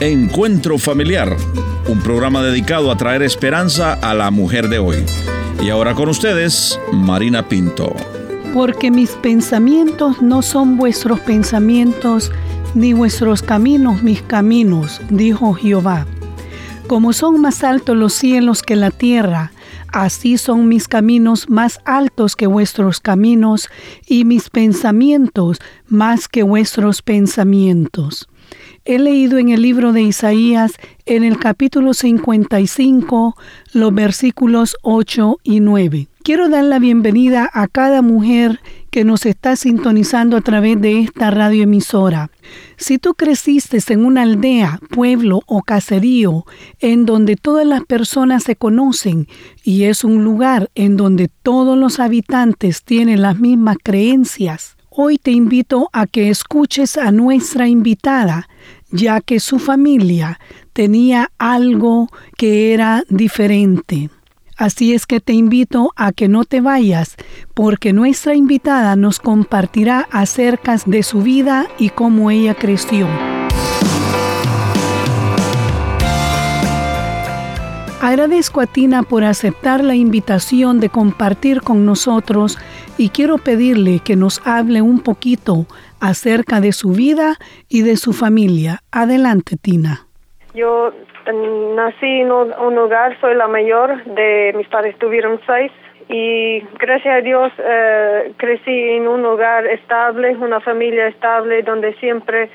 Encuentro Familiar, un programa dedicado a traer esperanza a la mujer de hoy. Y ahora con ustedes, Marina Pinto. Porque mis pensamientos no son vuestros pensamientos, ni vuestros caminos mis caminos, dijo Jehová. Como son más altos los cielos que la tierra, así son mis caminos más altos que vuestros caminos, y mis pensamientos más que vuestros pensamientos. He leído en el libro de Isaías, en el capítulo 55, los versículos 8 y 9. Quiero dar la bienvenida a cada mujer que nos está sintonizando a través de esta radioemisora. Si tú creciste en una aldea, pueblo o caserío en donde todas las personas se conocen y es un lugar en donde todos los habitantes tienen las mismas creencias, hoy te invito a que escuches a nuestra invitada ya que su familia tenía algo que era diferente. Así es que te invito a que no te vayas, porque nuestra invitada nos compartirá acerca de su vida y cómo ella creció. Agradezco a Tina por aceptar la invitación de compartir con nosotros y quiero pedirle que nos hable un poquito acerca de su vida y de su familia. Adelante, Tina. Yo mm, nací en un hogar, soy la mayor de mis padres, tuvieron seis y gracias a Dios eh, crecí en un hogar estable, una familia estable donde siempre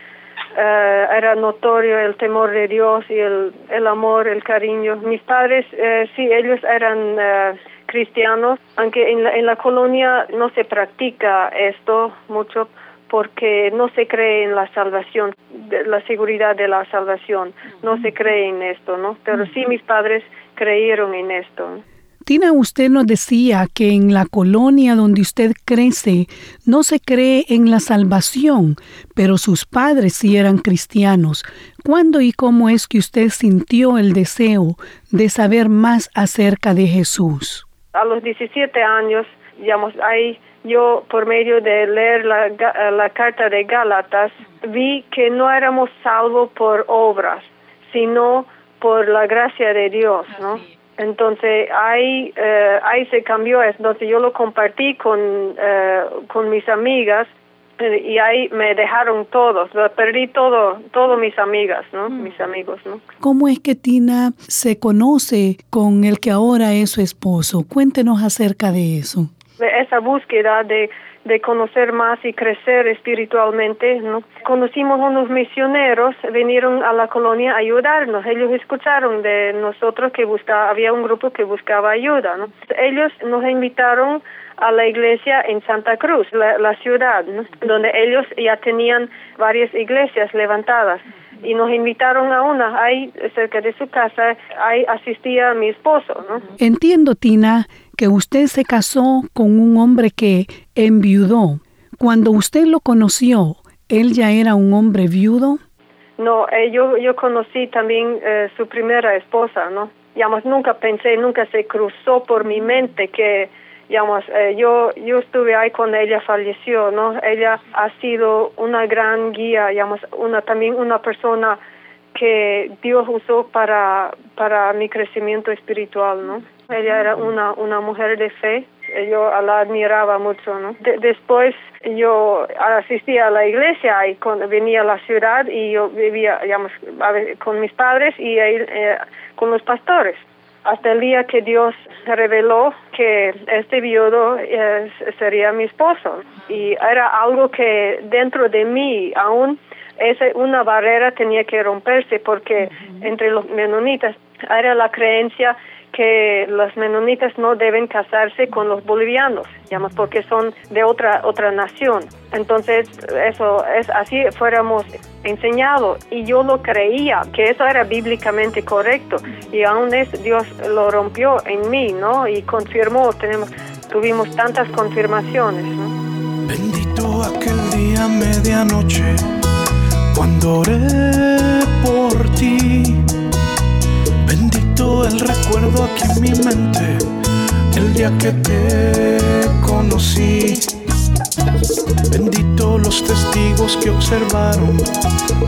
eh, era notorio el temor de Dios y el, el amor, el cariño. Mis padres, eh, sí, ellos eran cristianos, aunque en la, en la colonia no se practica esto mucho, porque no se cree en la salvación, la seguridad de la salvación, no se cree en esto, ¿no? Pero sí mis padres creyeron en esto. Tina, usted nos decía que en la colonia donde usted crece no se cree en la salvación, pero sus padres sí eran cristianos. ¿Cuándo y cómo es que usted sintió el deseo de saber más acerca de Jesús? A los 17 años, digamos, ahí yo por medio de leer la, la carta de Gálatas vi que no éramos salvos por obras, sino por la gracia de Dios, ¿no? Entonces ahí, eh, ahí se cambió, entonces yo lo compartí con, eh, con mis amigas eh, y ahí me dejaron todos, perdí todo, todos mis amigas, ¿no? Mm. Mis amigos, ¿no? ¿Cómo es que Tina se conoce con el que ahora es su esposo? Cuéntenos acerca de eso esa búsqueda de, de conocer más y crecer espiritualmente, ¿no? Conocimos unos misioneros, vinieron a la colonia a ayudarnos. Ellos escucharon de nosotros que buscaba, había un grupo que buscaba ayuda, ¿no? Ellos nos invitaron a la iglesia en Santa Cruz, la, ciudad, donde ellos ya tenían varias iglesias levantadas y nos invitaron a una ahí cerca de su casa, ahí asistía mi esposo, ¿no? Entiendo, Tina, que usted se casó con un hombre que enviudó. Cuando usted lo conoció, ¿él ya era un hombre viudo? No, eh, yo, yo conocí también eh, su primera esposa, ¿no? Digamos, nunca pensé, nunca se cruzó por mi mente que, digamos, eh, yo, yo estuve ahí cuando ella falleció, ¿no? Ella ha sido una gran guía, digamos, una, también una persona que Dios usó para, para mi crecimiento espiritual, ¿no? Ella era una, una mujer de fe, yo la admiraba mucho, ¿no? después yo asistía a la iglesia y cuando venía a la ciudad y yo vivía, digamos, con mis padres y eh, con los pastores. Hasta el día que Dios reveló que este viudo sería mi esposo. Y era algo que dentro de mí aún esa una barrera tenía que romperse porque entre los menonitas era la creencia que los menonitas no deben casarse con los bolivianos, digamos, porque son de otra otra nación. Entonces, eso es así fuéramos enseñados y yo lo creía que eso era bíblicamente correcto y aún es Dios lo rompió en mí, ¿no? Y confirmó, tenemos tuvimos tantas confirmaciones, ¿no? Bendito aquel día medianoche cuando oré por ti el recuerdo aquí en mi mente, el día que te conocí. Bendito los testigos que observaron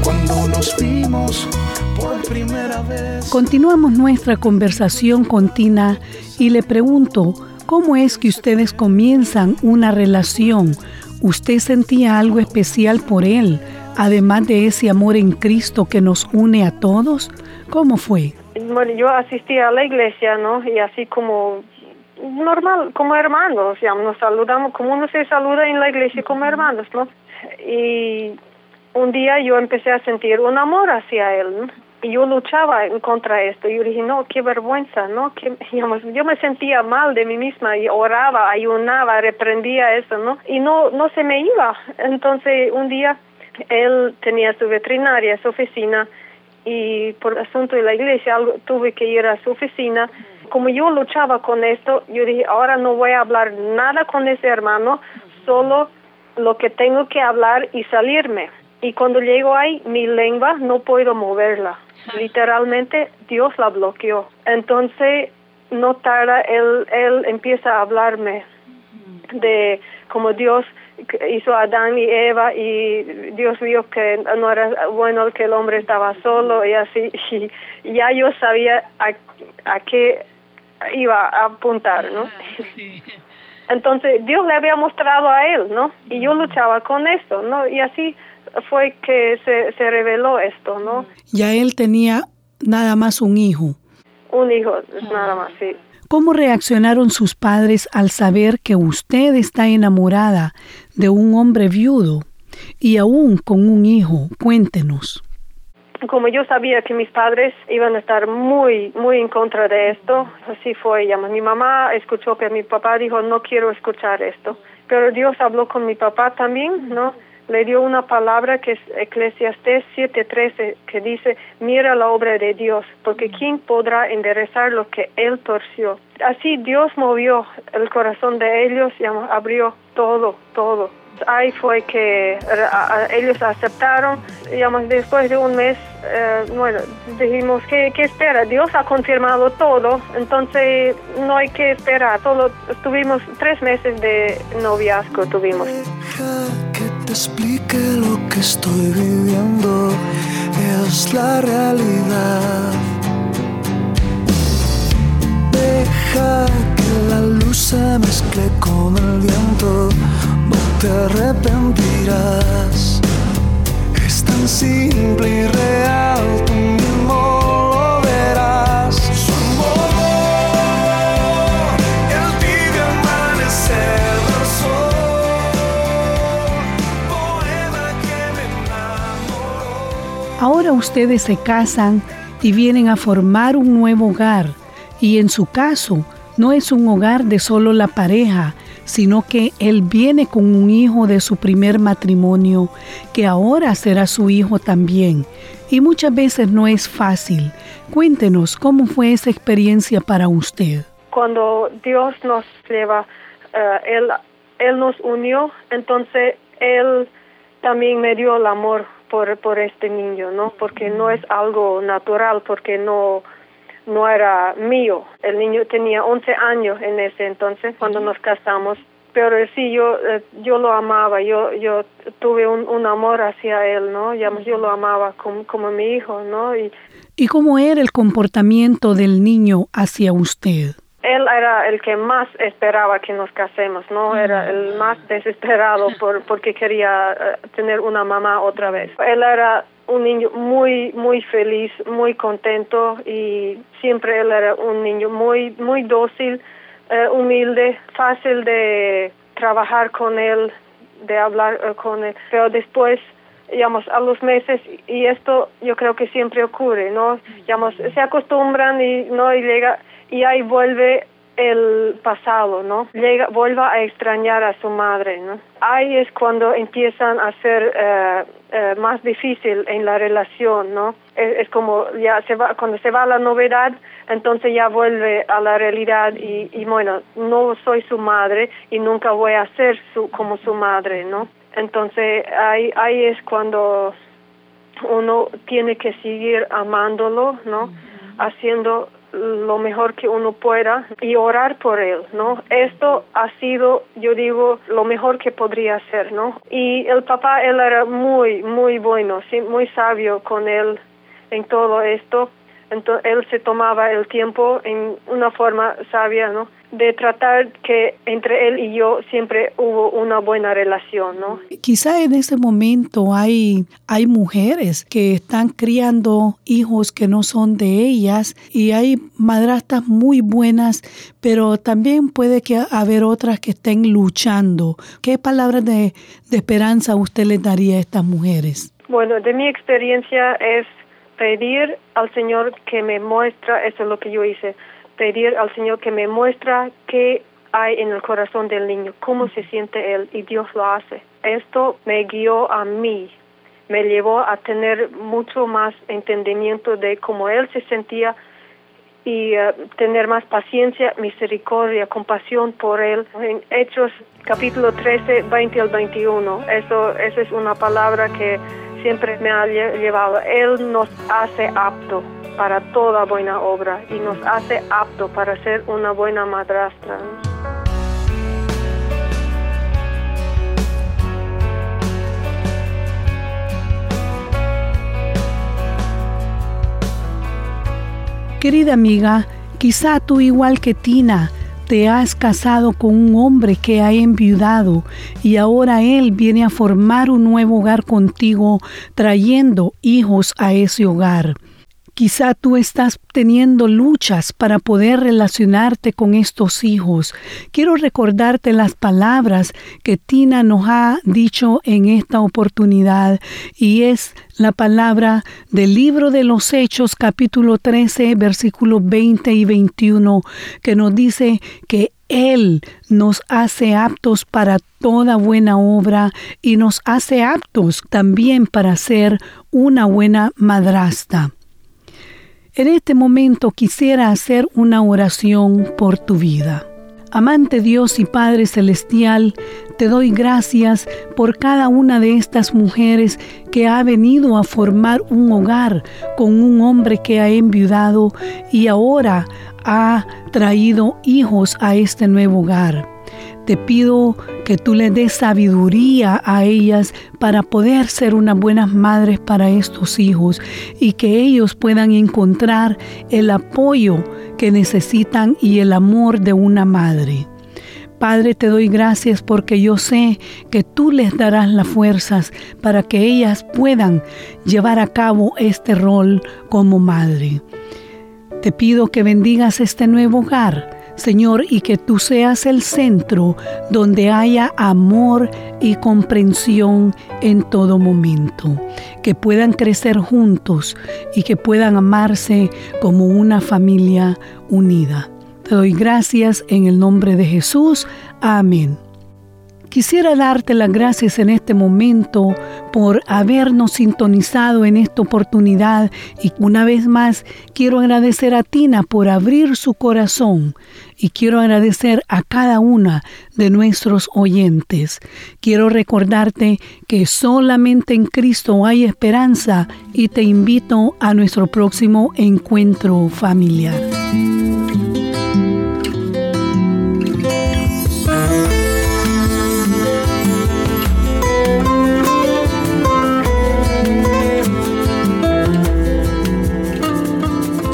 cuando nos vimos por primera vez. Continuamos nuestra conversación con Tina y le pregunto, ¿cómo es que ustedes comienzan una relación? ¿Usted sentía algo especial por él, además de ese amor en Cristo que nos une a todos? ¿Cómo fue? Bueno, yo asistí a la iglesia, ¿no? Y así como normal, como hermanos, ya nos saludamos, como uno se saluda en la iglesia como hermanos, ¿no? Y un día yo empecé a sentir un amor hacia él, ¿no? Y yo luchaba en contra esto. Yo dije, no, qué vergüenza, ¿no? Que, digamos, yo me sentía mal de mí misma y oraba, ayunaba, reprendía eso, ¿no? Y no, no se me iba. Entonces, un día él tenía su veterinaria, su oficina, y por asunto de la iglesia tuve que ir a su oficina. Como yo luchaba con esto, yo dije, ahora no voy a hablar nada con ese hermano, solo lo que tengo que hablar y salirme. Y cuando llego ahí, mi lengua no puedo moverla. Literalmente Dios la bloqueó. Entonces, no tarda, él, él empieza a hablarme de cómo Dios hizo a Adán y Eva y Dios vio que no era bueno que el hombre estaba solo y así y ya yo sabía a, a qué iba a apuntar, ¿no? Entonces Dios le había mostrado a él, ¿no? Y yo luchaba con esto, ¿no? Y así fue que se, se reveló esto, ¿no? Ya él tenía nada más un hijo. Un hijo, nada más, sí. ¿Cómo reaccionaron sus padres al saber que usted está enamorada de un hombre viudo y aún con un hijo? Cuéntenos. Como yo sabía que mis padres iban a estar muy, muy en contra de esto, así fue. Mi mamá escuchó que mi papá dijo, no quiero escuchar esto. Pero Dios habló con mi papá también, ¿no? Le dio una palabra que es Eclesiastés 7:13, que dice, mira la obra de Dios, porque ¿quién podrá enderezar lo que Él torció? Así Dios movió el corazón de ellos y abrió todo, todo ahí fue que ellos aceptaron, digamos, después de un mes, eh, bueno, dijimos, que ¿qué, espera? Dios ha confirmado todo, entonces no hay que esperar, solo tuvimos tres meses de noviazgo, tuvimos. Te explique lo que estoy viviendo, es la realidad. Deja que la luz se mezcle con el viento te arrepentirás. Es tan simple y real, Ustedes se casan y vienen a formar un nuevo hogar. Y en su caso, no es un hogar de solo la pareja, sino que él viene con un hijo de su primer matrimonio, que ahora será su hijo también. Y muchas veces no es fácil. Cuéntenos cómo fue esa experiencia para usted. Cuando Dios nos lleva, eh, él, él nos unió, entonces Él también me dio el amor por, por este niño, ¿no? Porque no es algo natural, porque no no era mío. El niño tenía 11 años en ese entonces cuando nos casamos. Pero sí, yo, eh, yo lo amaba, yo, yo tuve un, un amor hacia él, ¿no? Yo lo amaba como, como mi hijo, ¿no? Y, ¿Y cómo era el comportamiento del niño hacia usted? Él era el que más esperaba que nos casemos, ¿no? Era el más desesperado por, porque quería eh, tener una mamá otra vez. Él era un niño muy, muy feliz, muy contento y siempre él era un niño muy, muy dócil, eh, humilde, fácil de trabajar con él, de hablar eh, con él. Pero después, digamos, a los meses, y esto yo creo que siempre ocurre, ¿no? Digamos, se acostumbran y no y llega, y ahí vuelve el pasado, ¿no? Llega, vuelva a extrañar a su madre, ¿no? Ahí es cuando empiezan a ser eh, eh, más difícil en la relación, ¿no? Es, como ya se va, cuando se va la novedad, entonces ya vuelve a la realidad y, y bueno, no soy su madre y nunca voy a ser su, como su madre, ¿no? Entonces ahí, ahí es cuando uno tiene que seguir amándolo, ¿no? Haciendo lo mejor que uno pueda y orar por él, ¿no? Esto ha sido, yo digo, lo mejor que podría hacer, ¿no? Y el papá, él era muy, muy bueno, sí, muy sabio con él en todo esto. Entonces, él se tomaba el tiempo en una forma sabia, ¿no? de tratar que entre él y yo siempre hubo una buena relación, ¿no? Quizá en ese momento hay, hay mujeres que están criando hijos que no son de ellas y hay madrastas muy buenas, pero también puede que haber otras que estén luchando. ¿Qué palabras de, de esperanza usted les daría a estas mujeres? Bueno, de mi experiencia es pedir al Señor que me muestra, eso es lo que yo hice, pedir al Señor que me muestra qué hay en el corazón del niño, cómo se siente él, y Dios lo hace. Esto me guió a mí, me llevó a tener mucho más entendimiento de cómo él se sentía y eh, tener más paciencia, misericordia, compasión por él. En Hechos capítulo 13, 20 al 21, eso, eso es una palabra que siempre me ha llevado. Él nos hace apto para toda buena obra y nos hace apto para ser una buena madrastra. Querida amiga, quizá tú igual que Tina te has casado con un hombre que ha enviudado y ahora él viene a formar un nuevo hogar contigo trayendo hijos a ese hogar. Quizá tú estás teniendo luchas para poder relacionarte con estos hijos. Quiero recordarte las palabras que Tina nos ha dicho en esta oportunidad y es la palabra del libro de los Hechos capítulo 13 versículos 20 y 21 que nos dice que él nos hace aptos para toda buena obra y nos hace aptos también para ser una buena madrasta. En este momento quisiera hacer una oración por tu vida. Amante Dios y Padre Celestial, te doy gracias por cada una de estas mujeres que ha venido a formar un hogar con un hombre que ha enviudado y ahora ha traído hijos a este nuevo hogar. Te pido que tú le des sabiduría a ellas para poder ser unas buenas madres para estos hijos y que ellos puedan encontrar el apoyo que necesitan y el amor de una madre. Padre, te doy gracias porque yo sé que tú les darás las fuerzas para que ellas puedan llevar a cabo este rol como madre. Te pido que bendigas este nuevo hogar Señor, y que tú seas el centro donde haya amor y comprensión en todo momento, que puedan crecer juntos y que puedan amarse como una familia unida. Te doy gracias en el nombre de Jesús. Amén. Quisiera darte las gracias en este momento por habernos sintonizado en esta oportunidad y una vez más quiero agradecer a Tina por abrir su corazón y quiero agradecer a cada una de nuestros oyentes. Quiero recordarte que solamente en Cristo hay esperanza y te invito a nuestro próximo encuentro familiar.